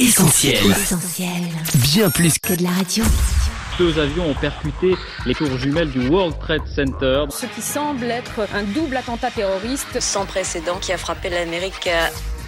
Essentiel. Bien plus que de la radio. Deux avions ont percuté les tours jumelles du World Trade Center. Ce qui semble être un double attentat terroriste sans précédent qui a frappé l'Amérique.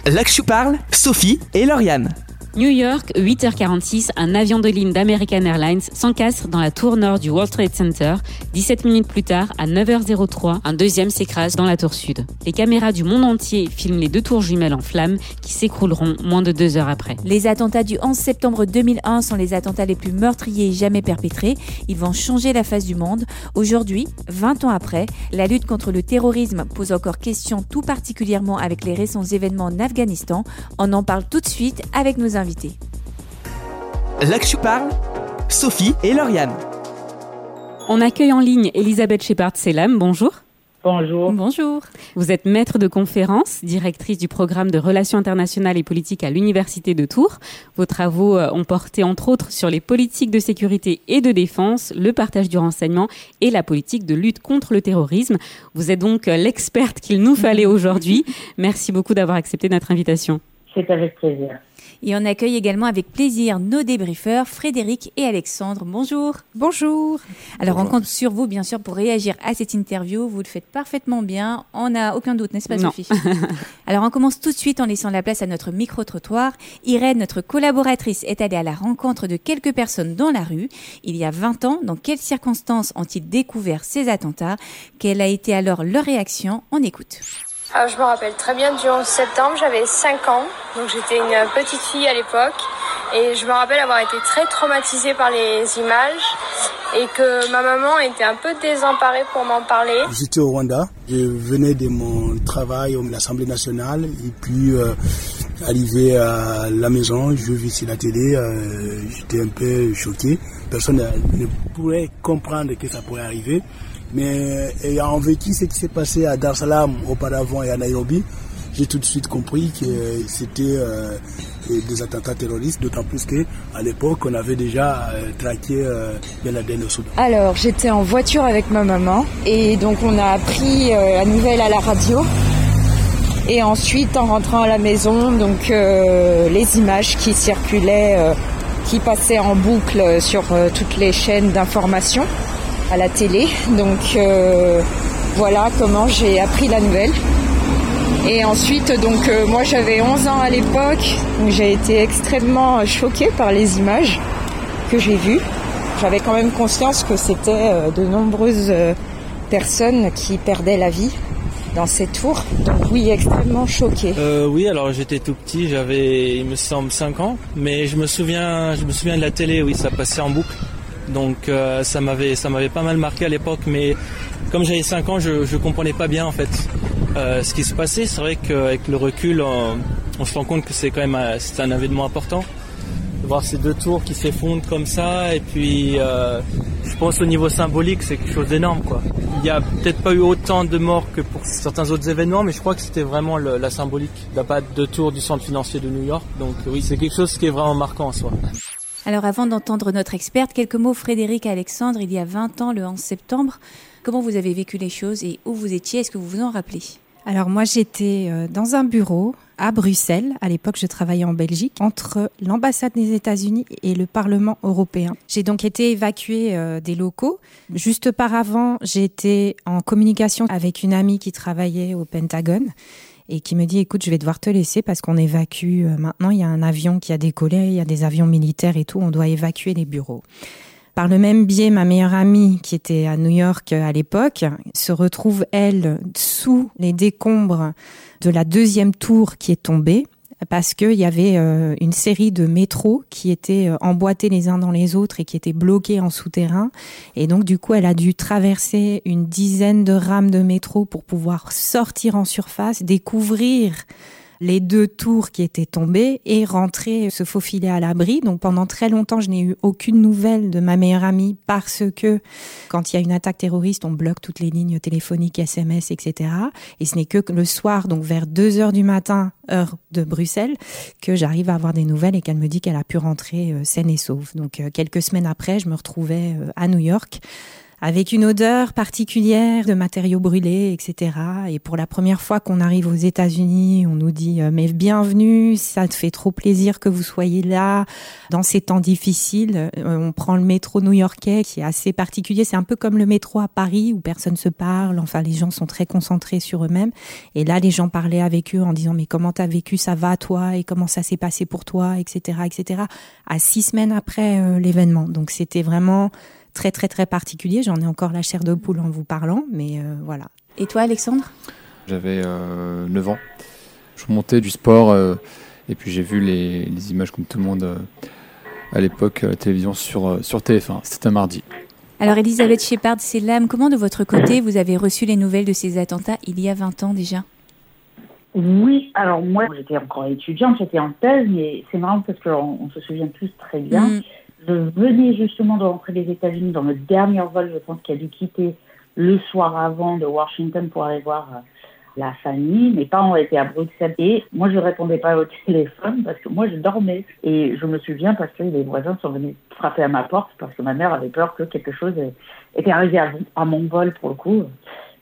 Là que je parle, Sophie et Lauriane. New York, 8h46, un avion de ligne d'American Airlines s'encastre dans la tour nord du World Trade Center. 17 minutes plus tard, à 9h03, un deuxième s'écrase dans la tour sud. Les caméras du monde entier filment les deux tours jumelles en flammes qui s'écrouleront moins de deux heures après. Les attentats du 11 septembre 2001 sont les attentats les plus meurtriers jamais perpétrés. Ils vont changer la face du monde. Aujourd'hui, 20 ans après, la lutte contre le terrorisme pose encore question tout particulièrement avec les récents événements en Afghanistan. On en parle tout de suite avec nos. Là que je parle, Sophie et Lauriane. On accueille en ligne Elisabeth Shepard-Selam. Bonjour. Bonjour. Bonjour. Vous êtes maître de conférence, directrice du programme de relations internationales et politiques à l'Université de Tours. Vos travaux euh, ont porté entre autres sur les politiques de sécurité et de défense, le partage du renseignement et la politique de lutte contre le terrorisme. Vous êtes donc euh, l'experte qu'il nous fallait aujourd'hui. Merci beaucoup d'avoir accepté notre invitation. C'est avec plaisir. Et on accueille également avec plaisir nos débriefeurs, Frédéric et Alexandre. Bonjour. Bonjour. Alors on compte sur vous, bien sûr, pour réagir à cette interview. Vous le faites parfaitement bien. On n'a aucun doute, n'est-ce pas, Sophie? Alors on commence tout de suite en laissant la place à notre micro-trottoir. Irène, notre collaboratrice, est allée à la rencontre de quelques personnes dans la rue. Il y a 20 ans, dans quelles circonstances ont-ils découvert ces attentats? Quelle a été alors leur réaction? On écoute. Ah, je me rappelle très bien du 11 septembre, j'avais 5 ans, donc j'étais une petite fille à l'époque. Et je me rappelle avoir été très traumatisée par les images et que ma maman était un peu désemparée pour m'en parler. J'étais au Rwanda, je venais de mon travail à l'Assemblée nationale et puis euh, arrivé à la maison, je vis sur la télé, euh, j'étais un peu choqué. Personne ne pourrait comprendre que ça pourrait arriver. Mais ayant vécu ce qui s'est passé à Dar Salaam auparavant et à Nairobi, j'ai tout de suite compris que c'était euh, des attentats terroristes, d'autant plus qu'à l'époque, on avait déjà euh, traqué euh, Ben Laden au Soudan. Alors, j'étais en voiture avec ma maman et donc on a appris la nouvelle à la radio. Et ensuite, en rentrant à la maison, donc les images qui circulaient, qui passaient en boucle sur toutes les chaînes d'information à la télé. Donc euh, voilà comment j'ai appris la nouvelle. Et ensuite, donc euh, moi j'avais 11 ans à l'époque, donc j'ai été extrêmement choquée par les images que j'ai vues. J'avais quand même conscience que c'était euh, de nombreuses personnes qui perdaient la vie dans ces tours. Donc oui, extrêmement choquée. oui, alors j'étais tout petit, j'avais il me semble 5 ans, mais je me souviens je me souviens de la télé, oui, ça passait en boucle. Donc euh, ça m'avait ça m'avait pas mal marqué à l'époque, mais comme j'avais 5 ans, je ne comprenais pas bien en fait euh, ce qui se passait. C'est vrai qu'avec le recul, on, se rend compte que c'est quand même euh, c'est un événement important. De voir ces deux tours qui s'effondrent comme ça, et puis je pense au niveau symbolique, c'est quelque chose d'énorme. Il n'y a peut-être pas eu autant de morts que pour certains autres événements, mais je crois que c'était vraiment la symbolique d'un de tour du centre financier de New York. Donc oui, c'est quelque chose qui est vraiment marquant en soi. Alors avant d'entendre notre experte, quelques mots Frédéric Alexandre, il y a 20 ans, le 11 septembre. Comment vous avez vécu les choses et où vous étiez? Est-ce que vous vous en rappelez? Alors moi j'étais euh, dans un bureau à Bruxelles. À l'époque, je travaillais en Belgique, entre l'ambassade des États-Unis et le Parlement européen. J'ai donc été évacuée euh, des locaux. Juste auparavant, j'étais en communication avec une amie qui travaillait au Pentagone et qui me dit écoute, je vais devoir te laisser parce qu'on évacue euh, maintenant, il y a un avion qui a décollé, il y a des avions militaires et tout, on doit évacuer les bureaux. Par le même biais, ma meilleure amie, qui était à New York euh, à l'époque, se retrouve, elle, sous les décombres de la deuxième tour qui est tombée parce qu'il y avait euh, une série de métros qui étaient euh, emboîtés les uns dans les autres et qui étaient bloqués en souterrain. Et donc, du coup, elle a dû traverser une dizaine de rames de métro pour pouvoir sortir en surface, découvrir les deux tours qui étaient tombées et rentrer, se faufiler à l'abri. Donc pendant très longtemps, je n'ai eu aucune nouvelle de ma meilleure amie parce que quand il y a une attaque terroriste, on bloque toutes les lignes téléphoniques, SMS, etc. Et ce n'est que le soir, donc vers 2 heures du matin, heure de Bruxelles, que j'arrive à avoir des nouvelles et qu'elle me dit qu'elle a pu rentrer euh, saine et sauve. Donc euh, quelques semaines après, je me retrouvais euh, à New York avec une odeur particulière de matériaux brûlés, etc. Et pour la première fois qu'on arrive aux États-Unis, on nous dit euh, mais bienvenue, ça te fait trop plaisir que vous soyez là dans ces temps difficiles. Euh, on prend le métro new-yorkais qui est assez particulier, c'est un peu comme le métro à Paris où personne se parle, enfin les gens sont très concentrés sur eux-mêmes. Et là, les gens parlaient avec eux en disant mais comment t'as vécu, ça va toi? Et comment ça s'est passé pour toi, etc., etc. À six semaines après euh, l'événement, donc c'était vraiment très très très particulier. J'en ai encore la chair de poule en vous parlant, mais euh, voilà. Et toi, Alexandre? J'avais euh, 9 ans. Je montais du sport euh, et puis j'ai vu les, les, images comme tout le monde euh, à l'époque à la télévision sur, sur TF1. C'était un mardi. Alors Elisabeth Shepard, c'est l'âme. Comment de votre côté vous avez reçu les nouvelles de ces attentats il y a 20 ans déjà? Oui, alors moi j'étais encore étudiante, j'étais en thèse, mais c'est marrant parce qu'on on se souvient tous très bien. Mm. Je venais justement de rentrer des États-Unis dans le dernier vol, je pense, qui a dû quitter le soir avant de Washington pour aller voir euh, la famille. Mes parents étaient à Bruxelles et moi je répondais pas au téléphone parce que moi je dormais. Et je me souviens parce que les voisins sont venus frapper à ma porte parce que ma mère avait peur que quelque chose était arrivé à, à mon vol pour le coup.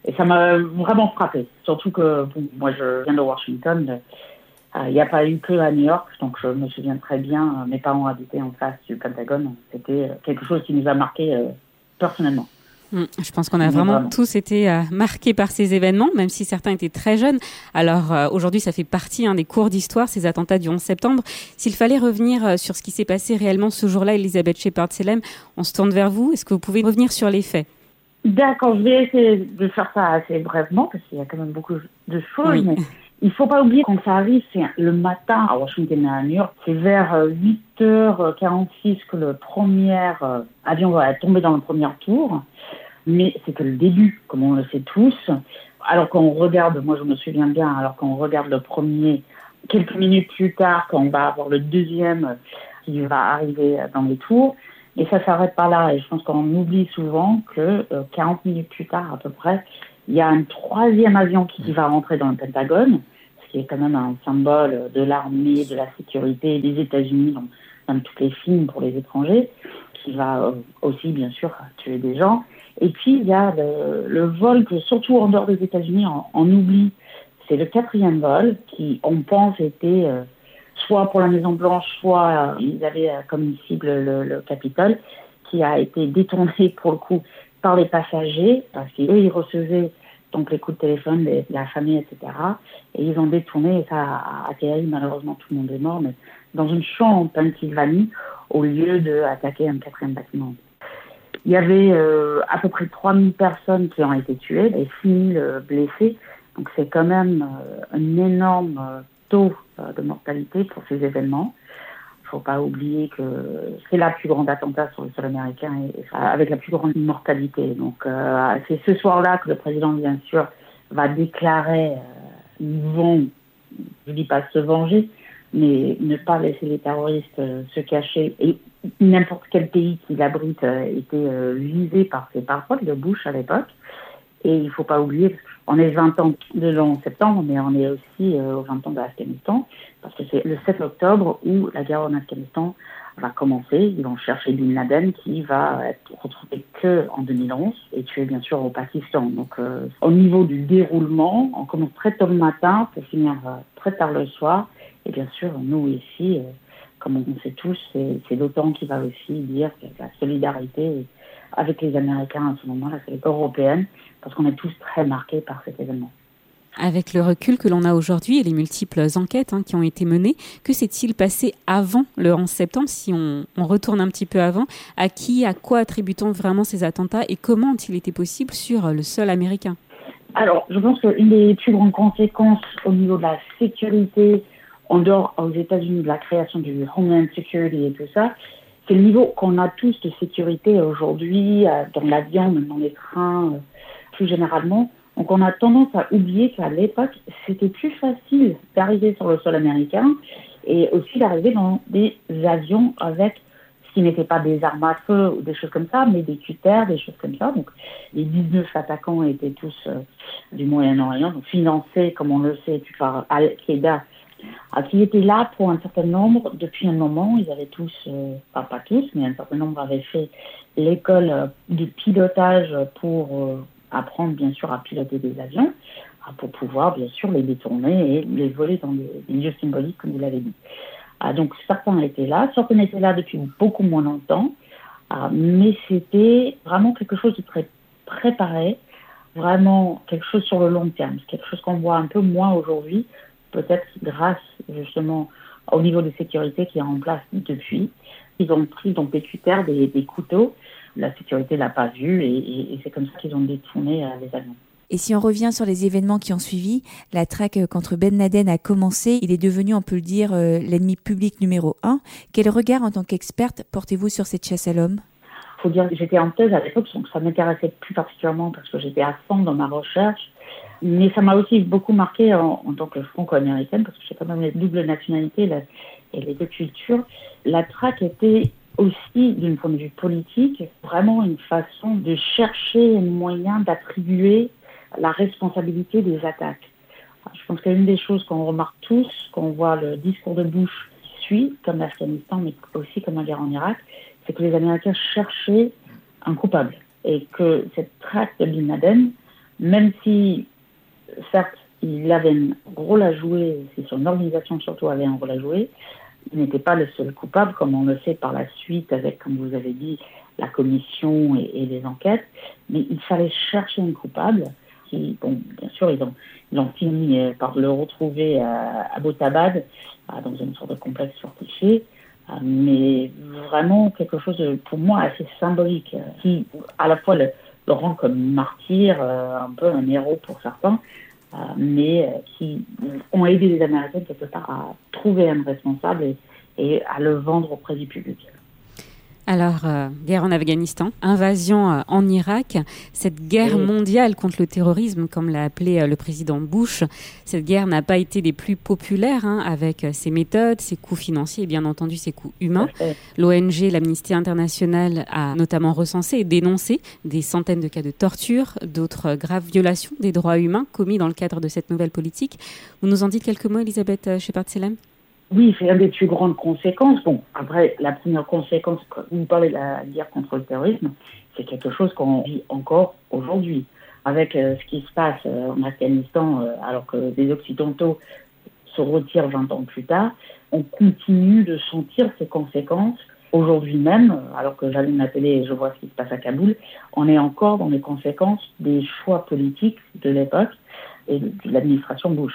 Et ça m'a vraiment frappé. Surtout que bon, moi je viens de Washington. Il euh, n'y a pas eu que à New York, donc je me souviens très bien, euh, mes parents habitaient en face du Pentagone. C'était euh, quelque chose qui nous a marqué personnellement. Mmh, je pense qu'on a vraiment, vraiment, tous été euh, marqués par ces événements, même si certains étaient très jeunes. Alors euh, aujourd'hui, ça fait partie hein, des cours d'histoire, ces attentats du 11 septembre. S'il fallait revenir euh, sur ce qui s'est passé réellement ce jour-là, Elisabeth Shepard-Selem, on se tourne vers vous. Est-ce que vous pouvez revenir sur les faits? D'accord, je vais essayer de faire ça assez brèvement, parce qu'il y a quand même beaucoup de choses. Oui. Mais... Il faut pas oublier quand ça arrive, c'est le matin à Washington et à New York. C'est vers 8h46 que le premier avion va tomber dans le premier tour. Mais c'est que le début, comme on le sait tous. Alors qu'on regarde, moi je me souviens bien, alors qu'on regarde le premier, quelques minutes plus tard, quand on va avoir le deuxième qui va arriver dans les tours, et ça s'arrête pas là. Et je pense qu'on oublie souvent que euh, 40 minutes plus tard à peu près, il y a un troisième avion qui va rentrer dans le Pentagone qui est quand même un symbole de l'armée, de la sécurité des États-Unis dans, dans tous les films pour les étrangers, qui va aussi bien sûr tuer des gens. Et puis il y a le, vol que surtout en dehors des États-Unis on, oublie, c'est le quatrième vol qui on pense était euh, soit pour la Maison Blanche, soit euh, ils avaient euh, comme cible le, le Capitole, qui a été détourné pour le coup par les passagers parce qu'eux ils recevaient donc les coups de téléphone de la famille, etc. Et ils ont détourné, et ça a atterri, malheureusement tout le monde est mort, mais dans une chambre en Pennsylvanie, au lieu d'attaquer un quatrième bâtiment. Il y avait euh, à peu près 3000 personnes qui ont été tuées et 6000 euh, blessés. Donc c'est quand même euh, un énorme euh, taux euh, de mortalité pour ces événements. Faut pas oublier que c'est la plus grande attentat sur le sol américain et, avec la plus grande mortalité. Donc euh, c'est ce soir-là que le président, bien sûr, va déclarer ils vont, je dis pas se venger, mais ne pas laisser les terroristes euh, se cacher. Et n'importe quel pays qui l'abrite euh, était euh, visé par ces paroles de Bush à l'époque. Et il ne faut pas oublier, on est 20 ans de l'an septembre, mais on est aussi euh, aux 20 ans de l'Afghanistan, parce que c'est le 7 octobre où la guerre en Afghanistan va commencer. Ils vont chercher Bin Laden qui va être retrouvé que en 2011 et tué bien sûr au Pakistan. Donc euh, au niveau du déroulement, on commence très tôt le matin pour finir euh, très tard le soir. Et bien sûr, nous ici, euh, comme on sait tous, c'est l'OTAN qui va aussi dire que la solidarité avec les Américains à ce moment-là, c'est européenne, parce qu'on est tous très marqués par cet événement. Avec le recul que l'on a aujourd'hui et les multiples enquêtes hein, qui ont été menées, que s'est-il passé avant le 11 septembre Si on, on, retourne un petit peu avant, à qui, à quoi attribue-t-on vraiment ces attentats et comment ont-ils été possibles sur le sol américain? Alors, je pense qu'une des plus grandes conséquences au niveau de la sécurité, en dehors aux États-Unis de la création du Homeland Security et tout ça, c'est le niveau qu'on a tous de sécurité aujourd'hui, dans l'avion, dans les trains, plus généralement. Donc on a tendance à oublier qu'à l'époque, c'était plus facile d'arriver sur le sol américain et aussi d'arriver dans des avions avec ce qui n'était pas des armes à feu ou des choses comme ça, mais des cutters, des choses comme ça. Donc les 19 attaquants étaient tous euh, du Moyen-Orient, financés, comme on le sait, par Al-Qaïda, ah, qui étaient là pour un certain nombre depuis un moment. Ils avaient tous, euh, pas tous, mais un certain nombre avaient fait l'école euh, de pilotage pour euh, apprendre bien sûr à piloter des avions, ah, pour pouvoir bien sûr les détourner et les voler dans des, lieux symboliques comme vous l'avez dit. Ah, donc certains étaient là, certains étaient là depuis beaucoup moins longtemps, ah, mais c'était vraiment quelque chose de très préparé, vraiment quelque chose sur le long terme, quelque chose qu'on voit un peu moins aujourd'hui, peut-être grâce justement au niveau de sécurité qui est en place depuis. Ils ont pris donc des critères, des, des couteaux, la sécurité l'a pas vu et, c'est comme ça qu'ils ont détourné euh, les avions. Et si on revient sur les événements qui ont suivi, la traque contre Ben Laden a commencé. Il est devenu, on peut le dire, euh, l'ennemi public numéro un. Quel regard, en tant qu'experte, portez-vous sur cette chasse à l'homme? Faut dire que j'étais en thèse à l'époque, donc ça m'intéressait plus particulièrement parce que j'étais à fond dans ma recherche. Mais ça m'a aussi beaucoup marqué en, tant que franco-américaine, parce que j'ai quand même la double nationalité et les deux cultures. La traque était aussi, d'un point de vue politique, vraiment une façon de chercher un moyen d'attribuer la responsabilité des attaques. Je pense qu'une des choses qu'on remarque tous, quand on voit le discours de Bush qui suit, comme l'Afghanistan, mais aussi comme la guerre en Irak, c'est que les Américains cherchaient un coupable. Et que cette traque de Bin Laden, même si, certes, il avait un rôle à jouer, si son organisation surtout avait un rôle à jouer, n'était pas le seul coupable, comme on le sait par la suite avec, comme vous avez dit, la commission et, les enquêtes, mais il fallait chercher un coupable qui, bon, bien sûr, ils ont, ils ont fini euh, par le retrouver à, à Botabad, dans une sorte de complexe fortifié, euh, mais vraiment quelque chose, de, pour moi, assez symbolique, euh, qui à la fois le rend comme martyr, un peu un héros pour certains, euh, mais euh, qui ont aidé les Américains quelque part à trouver un responsable et, à le vendre auprès du public. Alors, euh, guerre en Afghanistan, invasion en Irak, cette guerre mondiale contre le terrorisme, comme l'a appelé le président Bush, cette guerre n'a pas été des plus populaires, hein, avec ses méthodes, ses coûts financiers et bien entendu ses coûts humains. L'ONG, l'Amnesty International, a notamment recensé et dénoncé des centaines de cas de torture, d'autres graves violations des droits humains commis dans le cadre de cette nouvelle politique. Vous nous en dites quelques mots, Elisabeth Shepard-Selem oui, c'est une des plus grandes conséquences. Bon, après, la première conséquence, vous parlez de la guerre contre le terrorisme, c'est quelque chose qu'on vit encore aujourd'hui. Avec euh, ce qui se passe euh, en Afghanistan, euh, alors que des Occidentaux se retirent 20 ans plus tard, on continue de sentir ces conséquences aujourd'hui même, alors que j'allume la télé et je vois ce qui se passe à Kaboul, on est encore dans les conséquences des choix politiques de l'époque et de l'administration Bush.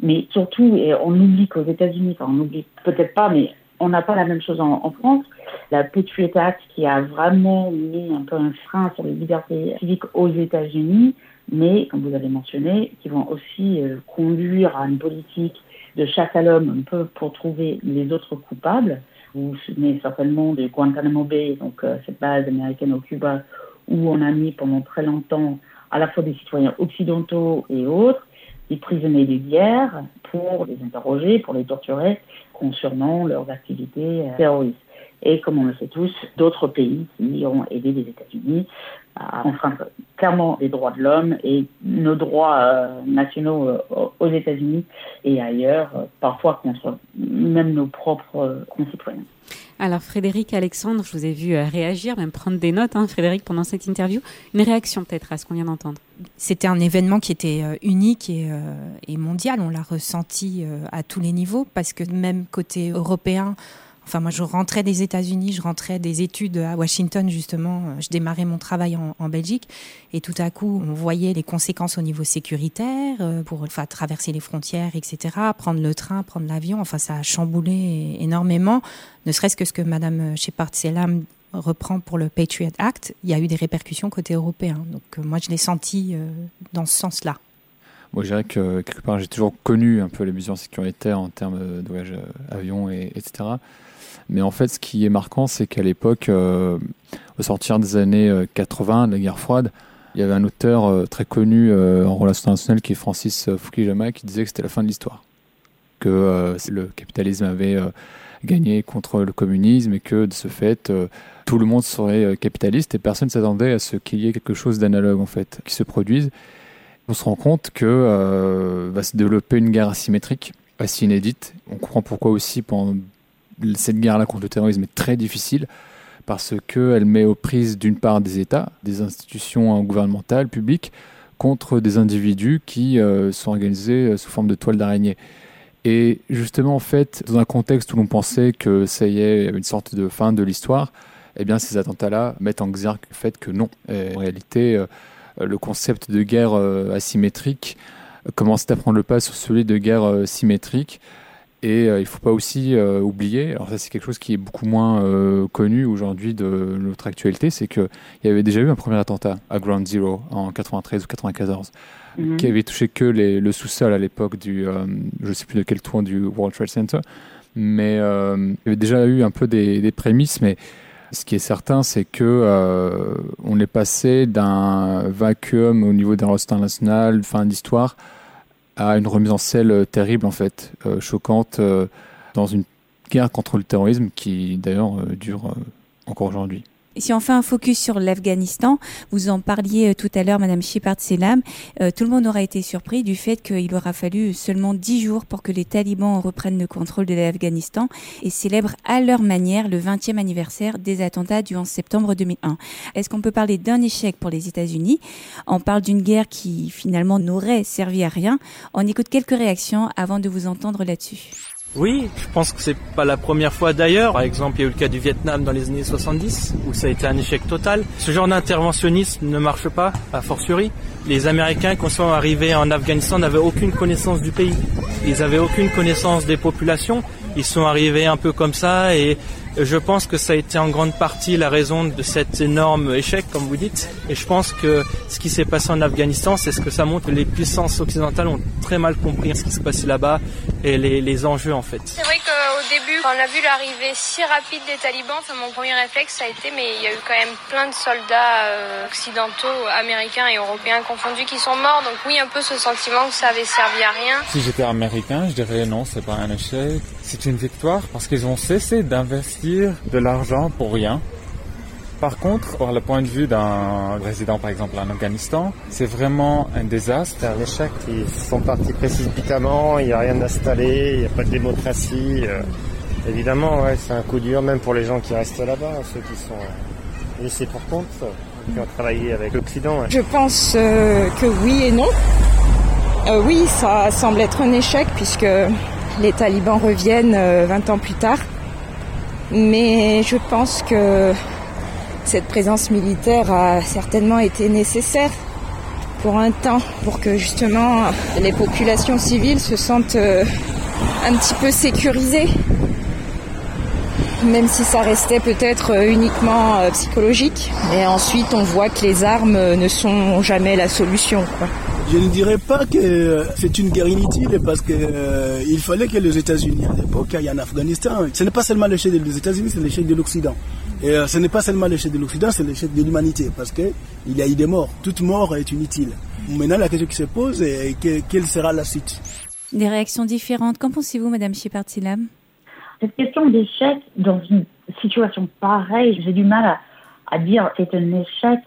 Mais surtout, et on oublie qu'aux États-Unis, enfin on oublie peut-être pas, mais on n'a pas la même chose en, France. La Patriot Act qui a vraiment mis un peu un frein sur les libertés civiques aux États-Unis, mais comme vous avez mentionné, qui vont aussi euh, conduire à une politique de chasse à l'homme un peu pour trouver les autres coupables. Vous vous souvenez certainement de Guantanamo Bay, donc euh, cette base américaine au Cuba, où on a mis pendant très longtemps à la fois des citoyens occidentaux et autres, des prisonniers de guerre pour les interroger, pour les torturer concernant leurs activités euh, terroristes. Et comme on le sait tous, d'autres pays qui ont aidé les États-Unis à enfreindre clairement les droits de l'homme et nos droits euh, nationaux euh, aux États-Unis et ailleurs, parfois contre même nos propres concitoyens. Alors Frédéric Alexandre, je vous ai vu réagir, même prendre des notes, hein, Frédéric, pendant cette interview. Une réaction peut-être à ce qu'on vient d'entendre c'était un événement qui était euh, unique euh, et, mondial. On l'a ressenti euh, à tous les niveaux parce que même côté européen, enfin moi je rentrais des États-Unis, je rentrais des études à Washington justement, je démarrais mon travail en, Belgique et tout à coup on voyait les conséquences au niveau sécuritaire pour enfin, traverser les frontières, etc., prendre le train, prendre l'avion. Enfin ça a chamboulé énormément, ne serait-ce que ce que Madame Shepard-Selam reprend pour le Patriot Act, il y a eu des répercussions côté européen. Donc euh, moi, je l'ai senti euh, dans ce sens-là. Moi, je dirais que quelque part, j'ai toujours connu un peu les mesures sécuritaires en termes de voyage euh, avion, et, etc. Mais en fait, ce qui est marquant, c'est qu'à l'époque, au sortir des années 80, de la guerre froide, il y avait un auteur très connu en relations internationales qui est Francis Fukuyama qui disait que c'était la fin de l'histoire. Que le capitalisme avait gagné contre le communisme et que de ce fait, tout le monde serait euh, capitaliste et personne ne s'attendait à ce qu'il y ait quelque chose d'analogue en fait qui se produise. On se rend compte que euh, va se développer une guerre asymétrique assez inédite. On comprend pourquoi aussi pendant cette guerre-là contre le terrorisme est très difficile parce qu'elle met aux prises d'une part des États, des institutions gouvernementales, publiques, contre des individus qui euh, sont organisés sous forme de toile d'araignée. Et justement, en fait, dans un contexte où l'on pensait que ça y est, une sorte de fin de l'histoire, eh bien, ces attentats-là mettent en exergue le fait que non. en réalité, euh, le concept de guerre euh, asymétrique commence à prendre le pas sur celui de guerre euh, symétrique. Et il ne faut pas aussi oublier, alors ça c'est quelque chose qui est beaucoup moins connu aujourd'hui de notre actualité, c'est qu'il y avait déjà eu un premier attentat à Ground Zero en 93 ou 94, mhm. qui avait touché que les, le sous-sol à l'époque du, je ne sais plus de quel tour du World Trade Center, mais il y avait déjà eu un peu des, des prémices, mais ce qui est certain, c'est que euh, on est passé d'un vacuum au niveau rosters international, fin d'histoire, à une remise en selle terrible en fait, euh, choquante, euh, dans une guerre contre le terrorisme qui d'ailleurs dure encore aujourd'hui si on fait un focus sur l'Afghanistan, vous en parliez euh, tout à l'heure, Madame Shepard Selam, euh, tout le monde aura été surpris du fait qu'il aura fallu seulement dix jours pour que les talibans reprennent le contrôle de l'Afghanistan et célèbrent à leur manière le 20e anniversaire des attentats du 11 septembre 2001. Est-ce qu'on peut parler d'un échec pour les États-Unis? On parle d'une guerre qui finalement n'aurait servi à rien. On écoute quelques réactions avant de vous entendre là-dessus. Oui, je pense que c'est pas la première fois d'ailleurs. Par exemple, il y a eu le cas du Vietnam dans les années 70 où ça a été un échec total. Ce genre d'interventionnisme ne marche pas, a fortiori. Les Américains, quand ils sont arrivés en Afghanistan, n'avaient aucune connaissance du pays. Ils avaient aucune connaissance des populations. Ils sont arrivés un peu comme ça et je pense que ça a été en grande partie la raison de cet énorme échec, comme vous dites. Et je pense que ce qui s'est passé en Afghanistan, c'est ce que ça montre. Les puissances occidentales ont très mal compris ce qui se passait là-bas et les, les, enjeux, en fait. Début, quand on a vu l'arrivée si rapide des talibans, mon premier réflexe, a été, mais il y a eu quand même plein de soldats euh, occidentaux, américains et européens confondus qui sont morts. Donc oui, un peu ce sentiment que ça avait servi à rien. Si j'étais américain, je dirais non, c'est pas un échec. C'est une victoire parce qu'ils ont cessé d'investir de l'argent pour rien. Par contre, pour le point de vue d'un résident, par exemple, en Afghanistan, c'est vraiment un désastre. C'est un échec. Ils sont partis précipitamment, il n'y a rien installé, il n'y a pas de démocratie. Euh, évidemment, ouais, c'est un coup dur, même pour les gens qui restent là-bas, ceux qui sont laissés pour compte, qui ont travaillé avec l'Occident. Je pense euh, que oui et non. Euh, oui, ça semble être un échec puisque les talibans reviennent 20 ans plus tard. Mais je pense que cette présence militaire a certainement été nécessaire pour un temps, pour que justement les populations civiles se sentent euh, un petit peu sécurisées, même si ça restait peut-être euh, uniquement euh, psychologique. Et ensuite, on voit que les armes ne sont jamais la solution. Je ne dirais pas que c'est une guerre inutile parce qu'il euh, fallait que les États-Unis à l'époque aillent en Afghanistan. Ce n'est pas seulement l'échec des États-Unis, c'est l'échec de l'Occident. Et euh, ce n'est pas seulement l'échec de l'Occident, c'est l'échec de l'humanité parce qu'il y a eu des morts. Toute mort est inutile. Maintenant, la question qui se pose est quelle sera la suite? Des réactions différentes. Qu'en pensez-vous, Madame Shepard-Silam? Cette question d'échec dans une situation pareille, j'ai du mal à, à dire c'est un échec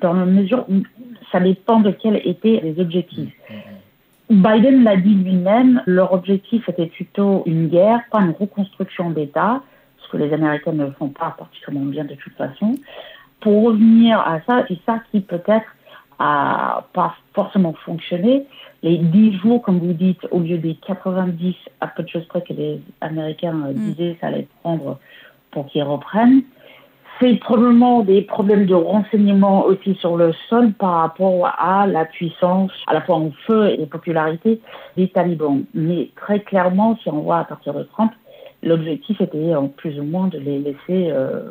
dans la mesure où ça dépend de quels étaient les objectifs. Biden l'a dit lui-même, leur objectif était plutôt une guerre, pas une reconstruction d'État, que les Américains ne font pas particulièrement bien de toute façon. Pour revenir à ça, c'est ça qui peut-être a pas forcément fonctionné. Les 10 jours, comme vous dites, au lieu des 90, à peu de choses près que les Américains euh, mm. disaient, ça allait prendre pour qu'ils reprennent. C'est probablement des problèmes de renseignement aussi sur le sol par rapport à la puissance, à la fois en feu et popularité des talibans. Mais très clairement, si on voit à partir de Trump, l'objectif était en plus ou moins de les laisser euh,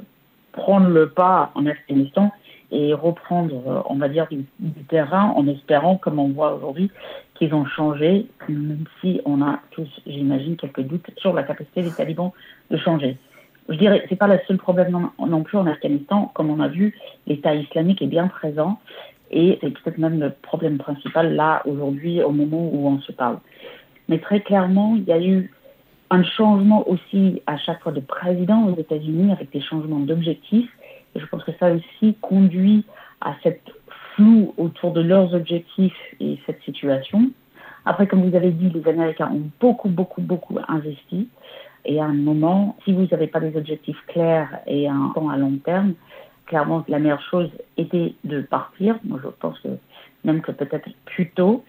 prendre le pas en Afghanistan et reprendre, euh, on va dire, du, terrain en espérant, comme on voit aujourd'hui, qu'ils ont changé, même si on a tous, j'imagine, quelques doutes sur la capacité des talibans de changer je dirais, c'est pas le seul problème non, plus en Afghanistan. Comme on a vu, l'État islamique est bien présent et c'est peut-être même le problème principal là aujourd'hui au moment où on se parle. Mais très clairement, il y a eu un changement aussi à chaque fois de président aux États-Unis avec des changements d'objectifs. Je pense que ça aussi conduit à cette flou autour de leurs objectifs et cette situation. Après, comme vous avez dit, les Américains ont beaucoup, beaucoup, beaucoup investi. Et à un moment, si vous n'avez pas des objectifs clairs et un temps à long terme, clairement, la meilleure chose était de partir. Moi, je pense même que peut-être plus tôt,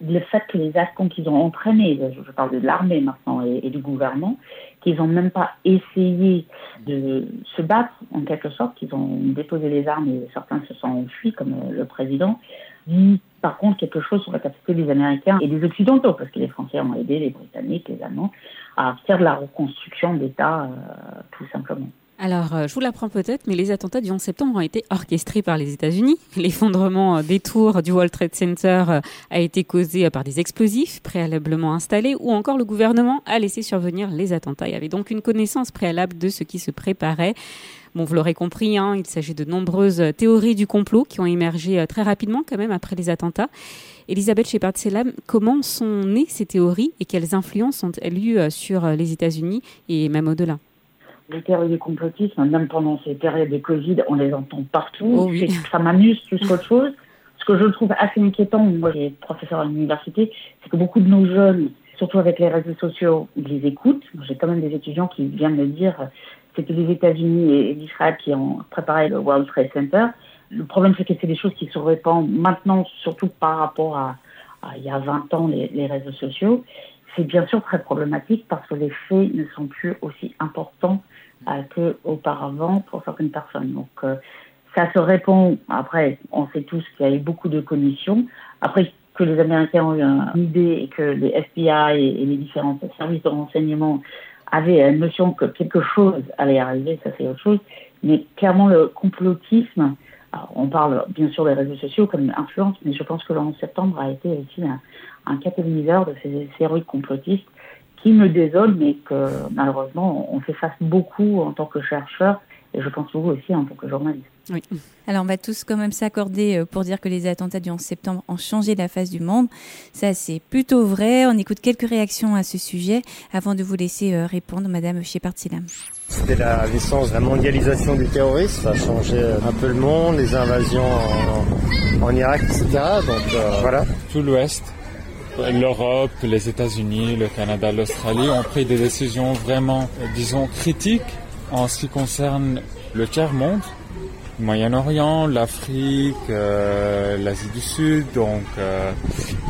le fait que les Afghans qu'ils ont entraînés, je parle de l'armée maintenant et, du gouvernement, qu'ils n'ont même pas essayé de se battre en quelque sorte, qu'ils ont déposé les armes et certains se sont enfuis comme le président, dit par contre quelque chose sur la capacité des Américains et des Occidentaux, parce que les Français ont aidé les Britanniques, les Allemands, à faire de la reconstruction d'État euh, tout simplement. Alors, euh, je vous l'apprends peut-être, mais les attentats du 11 septembre ont été orchestrés par les États-Unis. L'effondrement euh, des tours du World Trade Center euh, a été causé par des explosifs préalablement installés ou encore le gouvernement a laissé survenir les attentats. Il y avait donc une connaissance préalable de ce qui se préparait. Bon, vous l'aurez compris, hein, il s'agit de nombreuses théories du complot qui ont émergé très rapidement quand même après les attentats. Elisabeth Shepard-Selam, comment sont nées ces théories et quelles influences ont-elles eu sur les États-Unis et même au-delà? Les théories du complotisme, même pendant ces périodes de Covid, on les entend partout. Oh ça m'amuse plus qu'autre chose. Ce que je trouve assez inquiétant, moi j'ai professeur à l'université, c'est que beaucoup de nos jeunes, surtout avec les réseaux sociaux, ils les écoutent. J'ai quand même des étudiants qui viennent me dire c'était les États-Unis et l'Israël qui ont préparé le World Trade Center. Le problème, c'est que c'est des choses qui se répandent maintenant, surtout par rapport à, il y a 20 ans, les, les réseaux sociaux. C'est bien sûr très problématique parce que les faits ne sont plus aussi importants euh, qu'auparavant pour certaines personnes. Donc, euh, ça se répond. Après, on sait tous qu'il y a eu beaucoup de commissions. Après, que les Américains ont eu une idée et que les FBI et, les différents services de renseignement avaient une notion que quelque chose allait arriver, ça c'est autre chose. Mais clairement, le complotisme, on parle bien sûr des réseaux sociaux comme influence, mais je pense que le 11 septembre a été aussi un, catalyseur de ces séries complotistes qui me désole, mais que malheureusement, on fait face beaucoup en tant que chercheur, et je pense vous aussi en tant que journaliste. Oui. Alors on va tous quand même s'accorder euh, pour dire que les attentats du 11 septembre ont changé la face du monde. Ça c'est plutôt vrai. On écoute quelques réactions à ce sujet avant de vous laisser euh, répondre, Madame Shepard-Silam. C'était la naissance, la mondialisation du terrorisme. Ça a changé un peu le monde, les invasions en, Irak, etc. Donc euh, voilà. Tout l'Ouest l'Europe, les États-Unis, le Canada, l'Australie ont pris des décisions vraiment, disons, critiques en ce qui concerne le tiers-monde, le Moyen-Orient, l'Afrique, euh, l'Asie du Sud. Donc euh,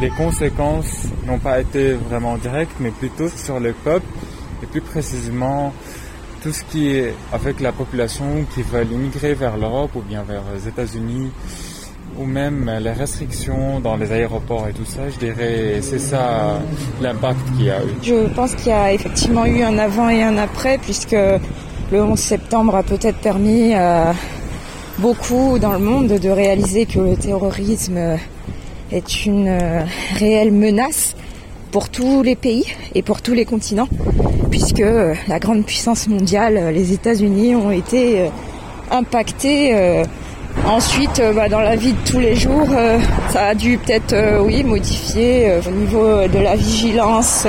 les conséquences n'ont pas été vraiment directes, mais plutôt sur les peuples et plus précisément tout ce qui est avec la population qui veut immigrer vers l'Europe ou bien vers les États-Unis ou même les restrictions dans les aéroports et tout ça, je dirais, c'est ça l'impact qu'il y a eu. Je pense qu'il y a effectivement eu un avant et un après, puisque le 11 septembre a peut-être permis à beaucoup dans le monde de réaliser que le terrorisme est une réelle menace pour tous les pays et pour tous les continents, puisque la grande puissance mondiale, les États-Unis, ont été impactés Ensuite, euh, bah, dans la vie de tous les jours, euh, ça a dû peut-être, euh, oui, modifier au niveau de la vigilance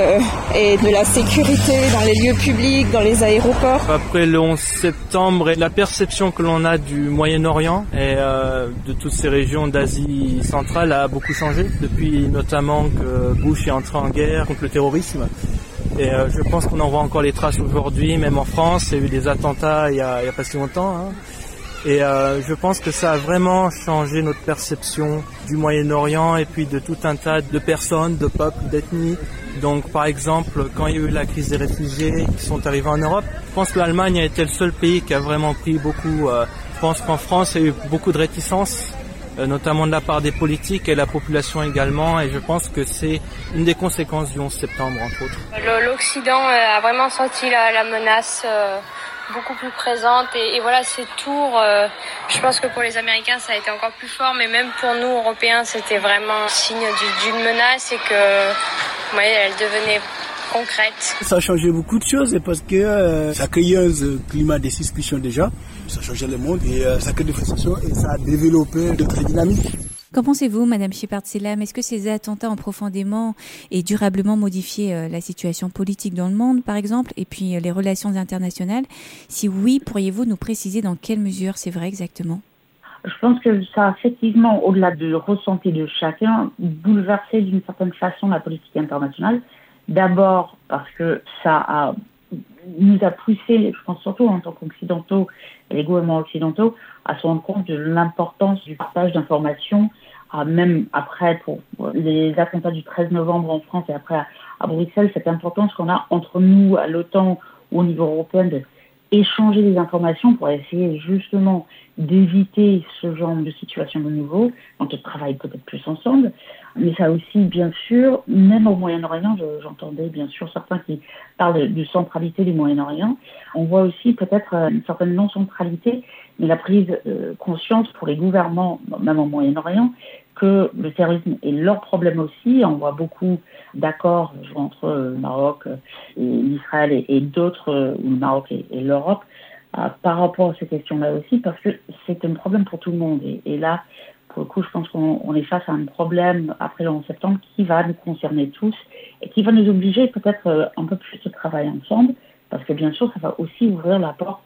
et de la sécurité dans les lieux publics, dans les aéroports. Après le 11 septembre, la perception que l'on a du Moyen-Orient et de toutes ces régions d'Asie centrale a beaucoup changé depuis notamment que Bush est entré en guerre contre le terrorisme. Et je pense qu'on en voit encore les traces aujourd'hui, même en France. Il y a eu des attentats il y a, pas si longtemps. Hein. Et euh, je pense que ça a vraiment changé notre perception du Moyen-Orient et puis de tout un tas de personnes, de peuples, d'ethnies. Donc par exemple, quand il y a eu la crise des réfugiés qui sont arrivés en Europe, je pense que l'Allemagne a été le seul pays qui a vraiment pris beaucoup. Euh, je pense qu'en France, il y a eu beaucoup de réticences, euh, notamment de la part des politiques et la population également. Et je pense que c'est une des conséquences du 11 septembre, entre autres. L'Occident a vraiment senti la, la menace beaucoup plus présente. Et, voilà, ces tours, euh, je pense que pour les Américains, ça a été encore plus fort, mais même pour nous, Européens, c'était vraiment signe d'une menace et que, voyez, elle devenait concrète. Ça a changé beaucoup de choses parce que euh, ça a créé un climat de suspicion déjà. Ça a changé le monde et euh, ça a créé des frustrations et ça a développé d'autres dynamiques. Qu'en pensez-vous, Madame Shepard-Selam Est-ce que ces attentats ont profondément et durablement modifié euh, la situation politique dans le monde, par exemple, et puis euh, les relations internationales? Si oui, pourriez-vous nous préciser dans quelle mesure c'est vrai exactement? Je pense que ça a effectivement, au-delà du ressenti de chacun, bouleversé d'une certaine façon la politique internationale. D'abord parce que ça a, nous a poussé, je pense surtout en tant qu'occidentaux les gouvernements occidentaux, à se rendre compte de l'importance du partage d'informations, même après pour les attentats du 13 novembre en France et après à, Bruxelles, cette importance qu'on a entre nous, à l'OTAN ou au niveau européen, de échanger des informations pour essayer justement d'éviter ce genre de situation de nouveau, on travaille peut-être plus ensemble. Mais ça aussi, bien sûr, même au Moyen-Orient, j'entendais bien sûr certains qui parlent de, centralité du Moyen-Orient. On voit aussi peut-être euh, une certaine non-centralité, mais la prise de euh, conscience pour les gouvernements, même au Moyen-Orient, que le terrorisme est leur problème aussi. On voit beaucoup d'accords entre le Maroc et l'Israël et, d'autres, ou le Maroc et, l'Europe, euh, par rapport à ces questions-là aussi, parce que c'est un problème pour tout le monde. Et, là, pour le coup, je pense qu'on est face à un problème après le 11 septembre qui va nous concerner tous et qui va nous obliger peut-être euh, un peu plus de travailler ensemble, parce que bien sûr, ça va aussi ouvrir la porte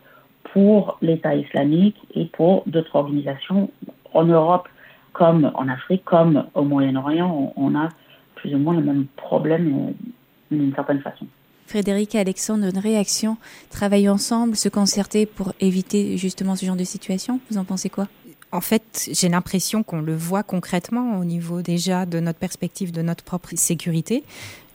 pour l'État islamique et pour d'autres organisations en Europe comme en Afrique, comme au Moyen-Orient, on, a plus ou moins le même problème euh, d'une certaine façon. Frédéric et Alexandre, une réaction, travailler ensemble, se concerter pour éviter justement ce genre de situation. Vous en pensez quoi? En fait, j'ai l'impression qu'on le voit concrètement au niveau déjà de notre perspective de notre propre sécurité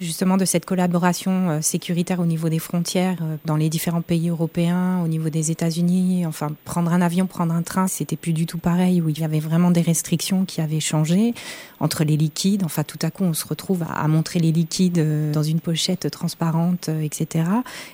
justement de cette collaboration euh, sécuritaire au niveau des frontières euh, dans les différents pays européens, au niveau des États-Unis. Enfin, prendre un avion, prendre un train, c'était plus du tout pareil, où il y avait vraiment des restrictions qui avaient changé entre les liquides. Enfin, tout à coup, on se retrouve à, montrer les liquides euh, dans une pochette transparente, etc.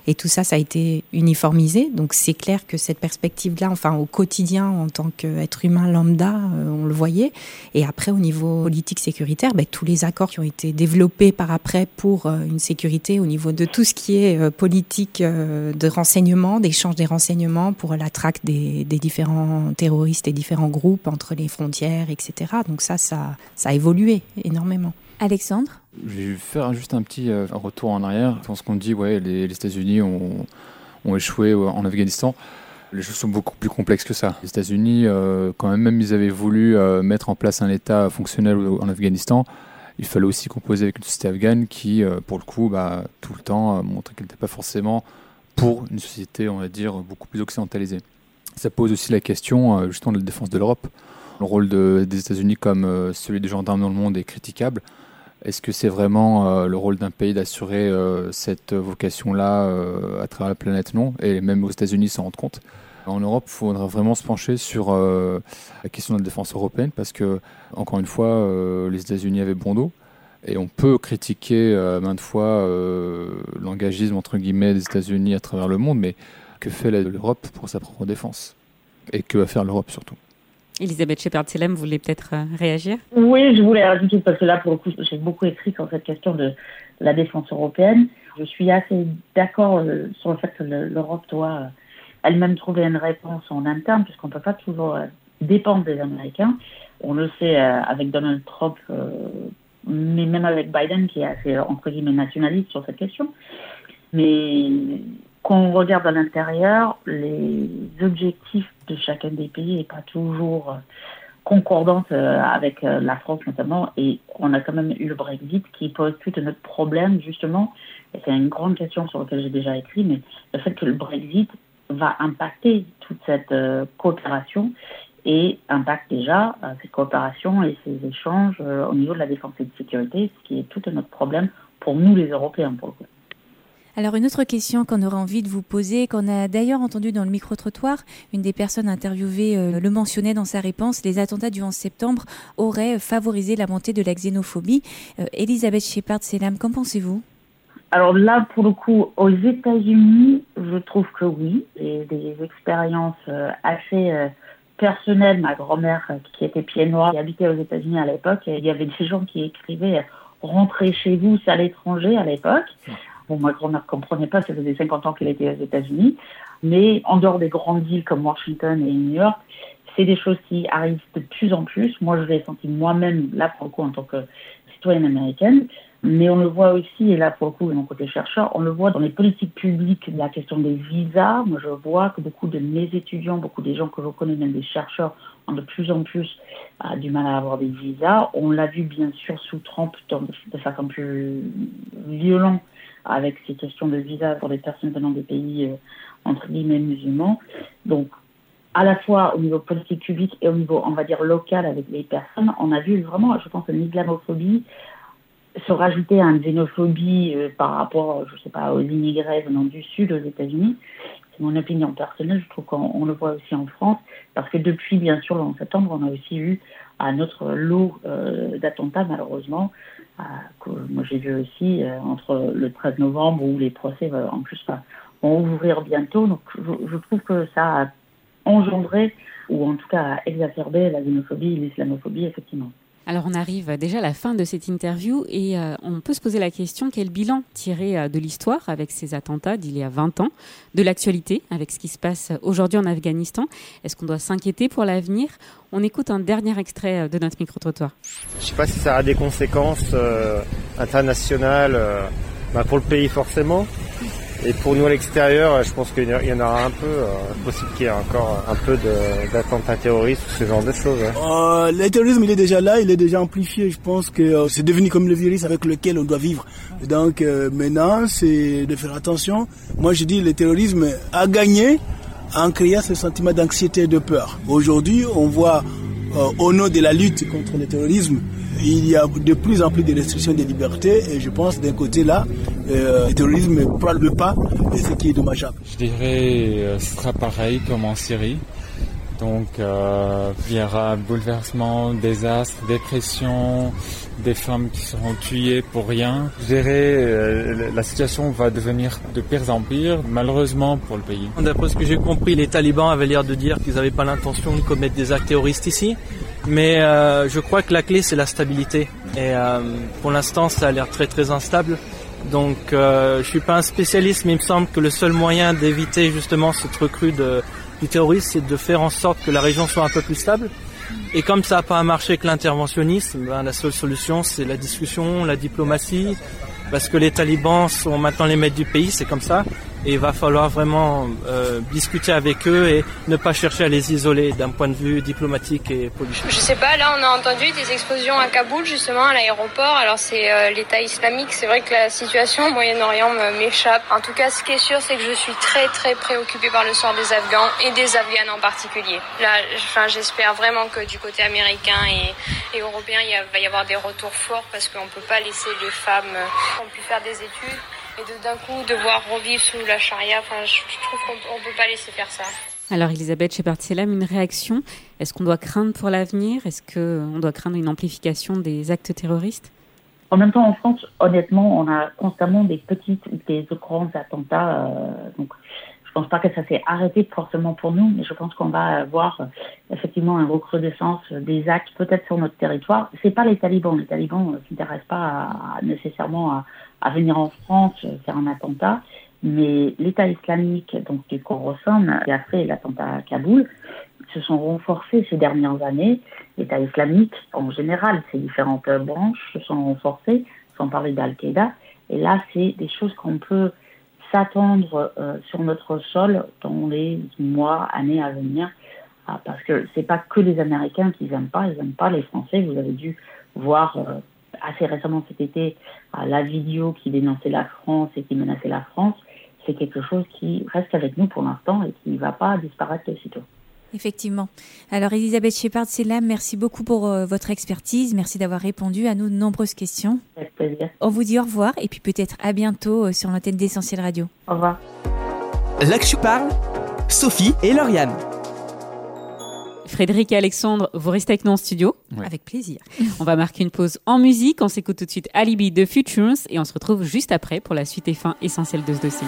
Et tout ça, ça a été uniformisé. Donc, c'est clair que cette perspective-là, enfin, au quotidien, en tant qu'être humain lambda, on le voyait. Et après, au niveau politique sécuritaire, ben, tous les accords qui ont été développés par après pour euh, une sécurité au niveau de tout ce qui est euh, politique euh, de renseignement, d'échange des renseignements pour la traque des, différents terroristes et différents groupes entre les frontières, etc. Donc ça, ça, ça a évolué énormément. Alexandre? Je vais faire juste un petit retour en arrière. Dans ce qu'on dit, ouais, les, États-Unis ont, ont, échoué en Afghanistan. Les choses sont beaucoup plus complexes que ça. Les États-Unis, quand même, même ils avaient voulu mettre en place un État fonctionnel en Afghanistan, il fallait aussi composer avec une société afghane qui, euh, pour le coup, bah, tout le temps, montrait qu'elle n'était pas forcément pour une société, on va dire, beaucoup plus occidentalisée. Ça pose aussi la question, euh, justement, de la défense de l'Europe. Le rôle des États-Unis comme euh, celui des gendarmes dans le monde est critiquable. Est-ce que c'est vraiment le rôle d'un pays d'assurer cette vocation-là à travers la planète? Non. Et même aux États-Unis s'en rendent compte. En Europe, il faudra vraiment se pencher sur euh, la question de la défense européenne parce que, encore une fois, euh, les États-Unis avaient bon dos. Et on peut critiquer euh, maintes fois l'engagisme entre guillemets des États-Unis à travers le monde, mais que fait l'Europe pour sa propre défense Et que va faire l'Europe surtout? Elisabeth Shepard-Selem voulait peut-être réagir? Oui, je voulais rajouter parce que là, pour le coup, j'ai beaucoup écrit sur cette question de la défense européenne. Je suis assez d'accord sur le fait que l'Europe doit elle-même trouver une réponse en interne, puisqu'on ne peut pas toujours euh, dépendre des Américains. On le sait euh, avec Donald Trump, euh, mais même avec Biden, qui est assez, entre guillemets, nationaliste sur cette question. Mais quand on regarde à l'intérieur, les objectifs de chacun des pays n'est pas toujours concordante avec la France notamment, et on a quand même eu le Brexit qui pose tout un autre problème justement, c'est une grande question sur laquelle j'ai déjà écrit, mais le fait que le Brexit va impacter toute cette euh, coopération et impacte déjà euh, cette coopération et ces échanges euh, au niveau de la défense et de sécurité, ce qui est tout un autre problème pour nous les Européens pour le coup. Alors une autre question qu'on aurait envie de vous poser, qu'on a d'ailleurs entendu dans le micro-trottoir, une des personnes interviewées le mentionnait dans sa réponse, les attentats du 11 septembre auraient favorisé la montée de la xénophobie. Elisabeth Shepard-Selam, qu'en pensez-vous? Alors là, pour le coup, aux États-Unis, je trouve que oui, j'ai des expériences euh, assez euh, personnelles. Ma grand-mère, euh, qui était pied noir, qui habitait aux États-Unis à l'époque, il y avait des gens qui écrivaient "Rentrez chez vous, c'est à l'étranger" à l'époque. Bon, ma grand-mère comprenait pas, ça faisait 50 ans qu'elle était aux États-Unis, mais en dehors des grandes villes comme Washington et New York, c'est des choses qui arrivent de plus en plus. Moi, je l'ai senti moi-même là pour le coup en tant que citoyenne américaine Mais on le voit aussi, et là pour le coup, mon côté chercheur, on le voit dans les politiques publiques, la question des visas. Moi, je vois que beaucoup de mes étudiants, beaucoup des gens que je connais, même des chercheurs, ont de plus en plus euh, du mal à avoir des visas. On l'a vu bien sûr sous Trump de façon plus violente avec ces questions de visa pour les personnes venant des pays euh, entre guillemets musulmans. Donc, à la fois au niveau politique public et au niveau, on va dire, local avec les personnes, on a vu vraiment, je pense, une islamophobie se rajouter à une xénophobie euh, par rapport, je sais pas, aux immigrés venant du Sud, aux États-Unis. C'est mon opinion personnelle, je trouve qu'on le voit aussi en France, parce que depuis, bien sûr, le 11 septembre, on a aussi eu un autre lot euh, d'attentats, malheureusement, euh, que moi j'ai vu aussi entre le 13 novembre où les procès, en plus, vont ouvrir bientôt. Donc, je, trouve que ça a engendré, ou en tout cas exacerbé la xénophobie et l'islamophobie, effectivement. Alors on arrive déjà à la fin de cette interview et euh, on peut se poser la question quel bilan tirer euh, de l'histoire avec ces attentats d'il y a 20 ans, de l'actualité avec ce qui se passe aujourd'hui en Afghanistan? Est-ce qu'on doit s'inquiéter pour l'avenir? On écoute un dernier extrait euh, de notre micro-trottoir. Je ne sais pas si ça a des conséquences internationales bah, pour le pays forcément, et pour nous à l'extérieur, je pense qu'il y en aura un peu, euh, possible qu'il y ait encore un peu d'attentats terroristes ou ce genre de choses. Hein. Euh, le terrorisme, il est déjà là, il est déjà amplifié. Je pense que euh, c'est devenu comme le virus avec lequel on doit vivre. Donc maintenant, c'est de faire attention. Moi, je dis le terrorisme a gagné en créant ce sentiment d'anxiété et de peur. Aujourd'hui, on voit au nom de la lutte contre le terrorisme, il y a de plus en plus de restrictions des libertés et je pense d'un côté là, euh, le terrorisme prend le pas et ce qui est dommageable. Je dirais euh, ce sera pareil comme en Syrie. Donc euh, il y aura bouleversement, désastre, dépression, des femmes qui seront tuées pour rien. Je dirais euh, la situation va devenir de pire en pire, malheureusement pour le pays. D'après ce que j'ai compris, les talibans avaient l'air de dire qu'ils n'avaient pas l'intention de commettre des actes terroristes ici. Mais euh, je crois que la clé, c'est la stabilité. Et euh, pour l'instant, ça a l'air très très instable. Donc euh, je suis pas un spécialiste, mais il me semble que le seul moyen d'éviter justement cette recrue de, du terrorisme, c'est de faire en sorte que la région soit un peu plus stable. Et comme ça n'a pas marché avec l'interventionnisme, ben, la seule solution, c'est la discussion, la diplomatie, parce que les talibans sont maintenant les maîtres du pays, c'est comme ça et il va falloir vraiment euh, discuter avec eux et ne pas chercher à les isoler d'un point de vue diplomatique et politique. Je sais pas, là on a entendu des explosions à Kaboul justement à l'aéroport. Alors c'est euh, l'État islamique, c'est vrai que la situation au Moyen-Orient m'échappe. En tout cas, ce qui est sûr, c'est que je suis très très préoccupée par le sort des Afghans et des Afghanes en particulier. Là, j'espère vraiment que du côté américain et, européen, il va y avoir des retours forts parce qu'on peut pas laisser les femmes euh, qui ont pu faire des études et de d'un coup devoir revivre sous la charia, enfin, je, je trouve qu'on ne peut pas laisser faire ça. Alors Elisabeth Shepard-Selam, une réaction? Est-ce qu'on doit craindre pour l'avenir? Est-ce qu'on doit craindre une amplification des actes terroristes? En même temps, en France, honnêtement, on a constamment des petites, des grands attentats. Euh, donc, je pense pas que ça s'est arrêté forcément pour nous, mais je pense qu'on va avoir euh, effectivement une recrudescence des actes peut-être sur notre territoire. C'est pas les talibans. Les talibans ne s'intéressent pas à, à, nécessairement à, à venir en France faire un attentat, mais l'État islamique, donc du Khorasan, qui a fait l'attentat à Kaboul, se sont renforcés ces dernières années. L'État islamique, en général, ses différentes branches se sont renforcées, sans parler d'Al-Qaïda. Et là, c'est des choses qu'on peut s'attendre euh, sur notre sol dans les mois, années à venir. Ah, parce que c'est pas que les Américains qui n'aiment pas, ils n'aiment pas les Français. Vous avez dû voir euh, assez récemment cet été la vidéo qui dénonçait la France et qui menaçait la France, c'est quelque chose qui reste avec nous pour l'instant et qui ne va pas disparaître aussitôt. Effectivement. Alors Elisabeth Shepard, c'est là. Merci beaucoup pour euh, votre expertise. Merci d'avoir répondu à nos nombreuses questions. Avec plaisir. On vous dit au revoir et puis peut-être à bientôt euh, sur l'antenne d'Essentiel Radio. Au revoir. Là que je parle, Sophie et Lauriane. Frédéric et Alexandre, vous restez avec nous en studio ouais. Avec plaisir. On va marquer une pause en musique. On s'écoute tout de suite Alibi de Futures et on se retrouve juste après pour la suite et fin essentielle de ce dossier.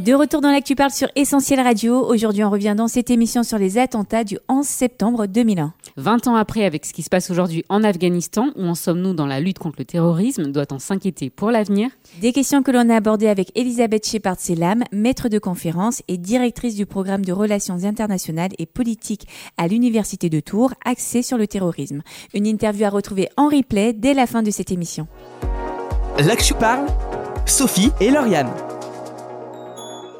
De retour dans l'actu parle sur Essentiel Radio. Aujourd'hui, on revient dans cette émission sur les attentats du 11 septembre 2001. 20 ans après, avec ce qui se passe aujourd'hui en Afghanistan, où en sommes-nous dans la lutte contre le terrorisme? Doit-on s'inquiéter pour l'avenir? Des questions que l'on a abordées avec Elisabeth Shepard-Selam, maître de conférence et directrice du programme de relations internationales et politiques à l'Université de Tours, axée sur le terrorisme. Une interview à retrouver en replay dès la fin de cette émission. L'actu parle, Sophie et Lauriane.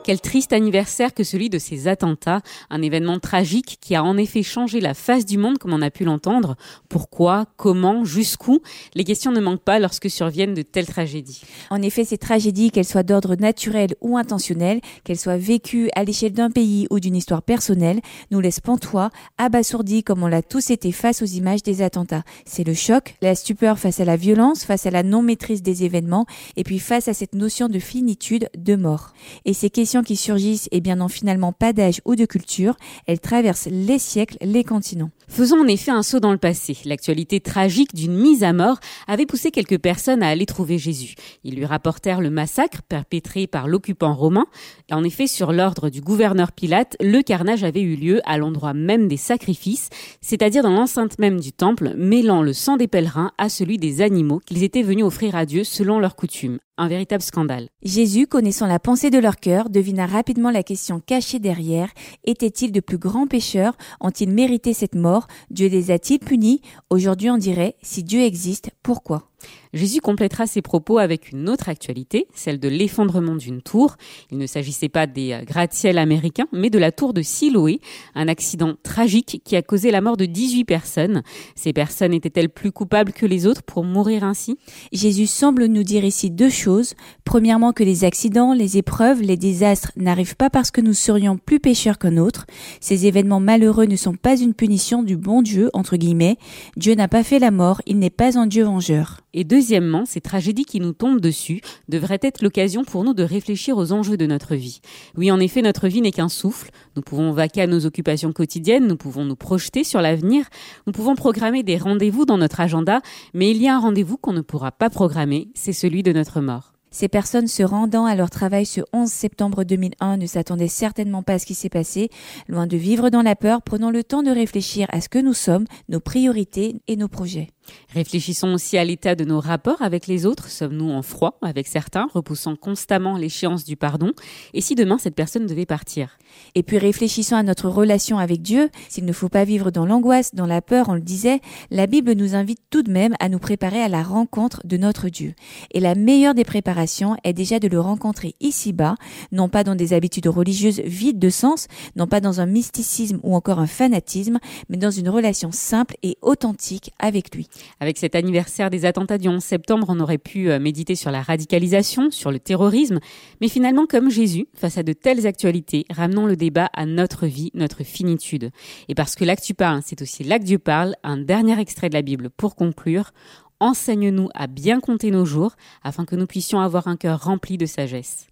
Quel triste anniversaire que celui de ces attentats, un événement tragique qui a en effet changé la face du monde comme on a pu l'entendre. Pourquoi Comment Jusqu'où? Les questions ne manquent pas lorsque surviennent de telles tragédies. En effet, ces tragédies, qu'elles soient d'ordre naturel ou intentionnel, qu'elles soient vécues à l'échelle d'un pays ou d'une histoire personnelle, nous laissent pantois, abasourdis comme on l'a tous été face aux images des attentats. C'est le choc, la stupeur face à la violence, face à la non-maîtrise des événements, et puis face à cette notion de finitude, de mort. Et ces questions qui surgissent, et eh bien, n'ont finalement pas d'âge ou de culture. Elles traversent les siècles, les continents. Faisons en effet un saut dans le passé. L'actualité tragique d'une mise à mort avait poussé quelques personnes à aller trouver Jésus. Ils lui rapportèrent le massacre perpétré par l'occupant romain. En effet, sur l'ordre du gouverneur Pilate, le carnage avait eu lieu à l'endroit même des sacrifices, c'est-à-dire dans l'enceinte même du temple, mêlant le sang des pèlerins à celui des animaux qu'ils étaient venus offrir à Dieu selon leur coutume. Un véritable scandale. Jésus, connaissant la pensée de leur cœur, devina rapidement la question cachée derrière. Étaient-ils de plus grands pécheurs? Ont-ils mérité cette mort? Dieu les a-t-il punis? Aujourd'hui on dirait, si Dieu existe, pourquoi? Jésus complétera ses propos avec une autre actualité, celle de l'effondrement d'une tour. Il ne s'agissait pas des euh, gratte-ciels américains, mais de la tour de Siloé, un accident tragique qui a causé la mort de 18 personnes. Ces personnes étaient-elles plus coupables que les autres pour mourir ainsi? Jésus semble nous dire ici deux choses. Premièrement, que les accidents, les épreuves, les désastres n'arrivent pas parce que nous serions plus pécheurs qu'un autre. Ces événements malheureux ne sont pas une punition du bon Dieu, entre guillemets. Dieu n'a pas fait la mort, il n'est pas un Dieu vengeur. Et deuxièmement, ces tragédies qui nous tombent dessus devraient être l'occasion pour nous de réfléchir aux enjeux de notre vie. Oui, en effet, notre vie n'est qu'un souffle. Nous pouvons vaquer à nos occupations quotidiennes, nous pouvons nous projeter sur l'avenir, nous pouvons programmer des rendez-vous dans notre agenda, mais il y a un rendez-vous qu'on ne pourra pas programmer, c'est celui de notre mort. Ces personnes se rendant à leur travail ce 11 septembre 2001 ne s'attendaient certainement pas à ce qui s'est passé. Loin de vivre dans la peur, prenons le temps de réfléchir à ce que nous sommes, nos priorités et nos projets. Réfléchissons aussi à l'état de nos rapports avec les autres. Sommes-nous en froid avec certains, repoussant constamment l'échéance du pardon? Et si demain cette personne devait partir? Et puis réfléchissons à notre relation avec Dieu. S'il ne faut pas vivre dans l'angoisse, dans la peur, on le disait, la Bible nous invite tout de même à nous préparer à la rencontre de notre Dieu. Et la meilleure des préparations est déjà de le rencontrer ici-bas, non pas dans des habitudes religieuses vides de sens, non pas dans un mysticisme ou encore un fanatisme, mais dans une relation simple et authentique avec lui. Avec cet anniversaire des attentats du 11 septembre, on aurait pu euh, méditer sur la radicalisation, sur le terrorisme, mais finalement, comme Jésus, face à de telles actualités, ramenons le débat à notre vie, notre finitude. Et parce que l'actu parle, c'est aussi l'acte Dieu parle, un dernier extrait de la Bible pour conclure. Enseigne-nous à bien compter nos jours afin que nous puissions avoir un cœur rempli de sagesse.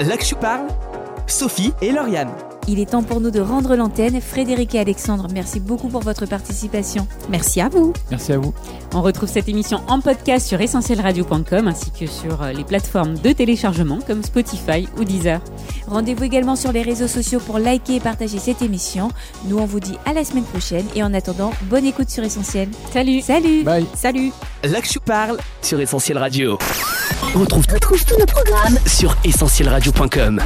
L'actu parle, Sophie et Lauriane. Il est temps pour nous de rendre l'antenne. Frédéric et Alexandre, merci beaucoup pour votre participation. Merci à vous. Merci à vous. On retrouve cette émission en podcast sur essentielradio.com ainsi que sur euh, les plateformes de téléchargement comme Spotify ou Deezer. Rendez-vous également sur les réseaux sociaux pour liker et partager cette émission. Nous, on vous dit à la semaine prochaine et en attendant, bonne écoute sur Essentiel. Salut. Salut. Bye. Salut. L'Axu parle sur Essentiel Radio. On retrouve, retrouve tous nos programmes sur essentielradio.com.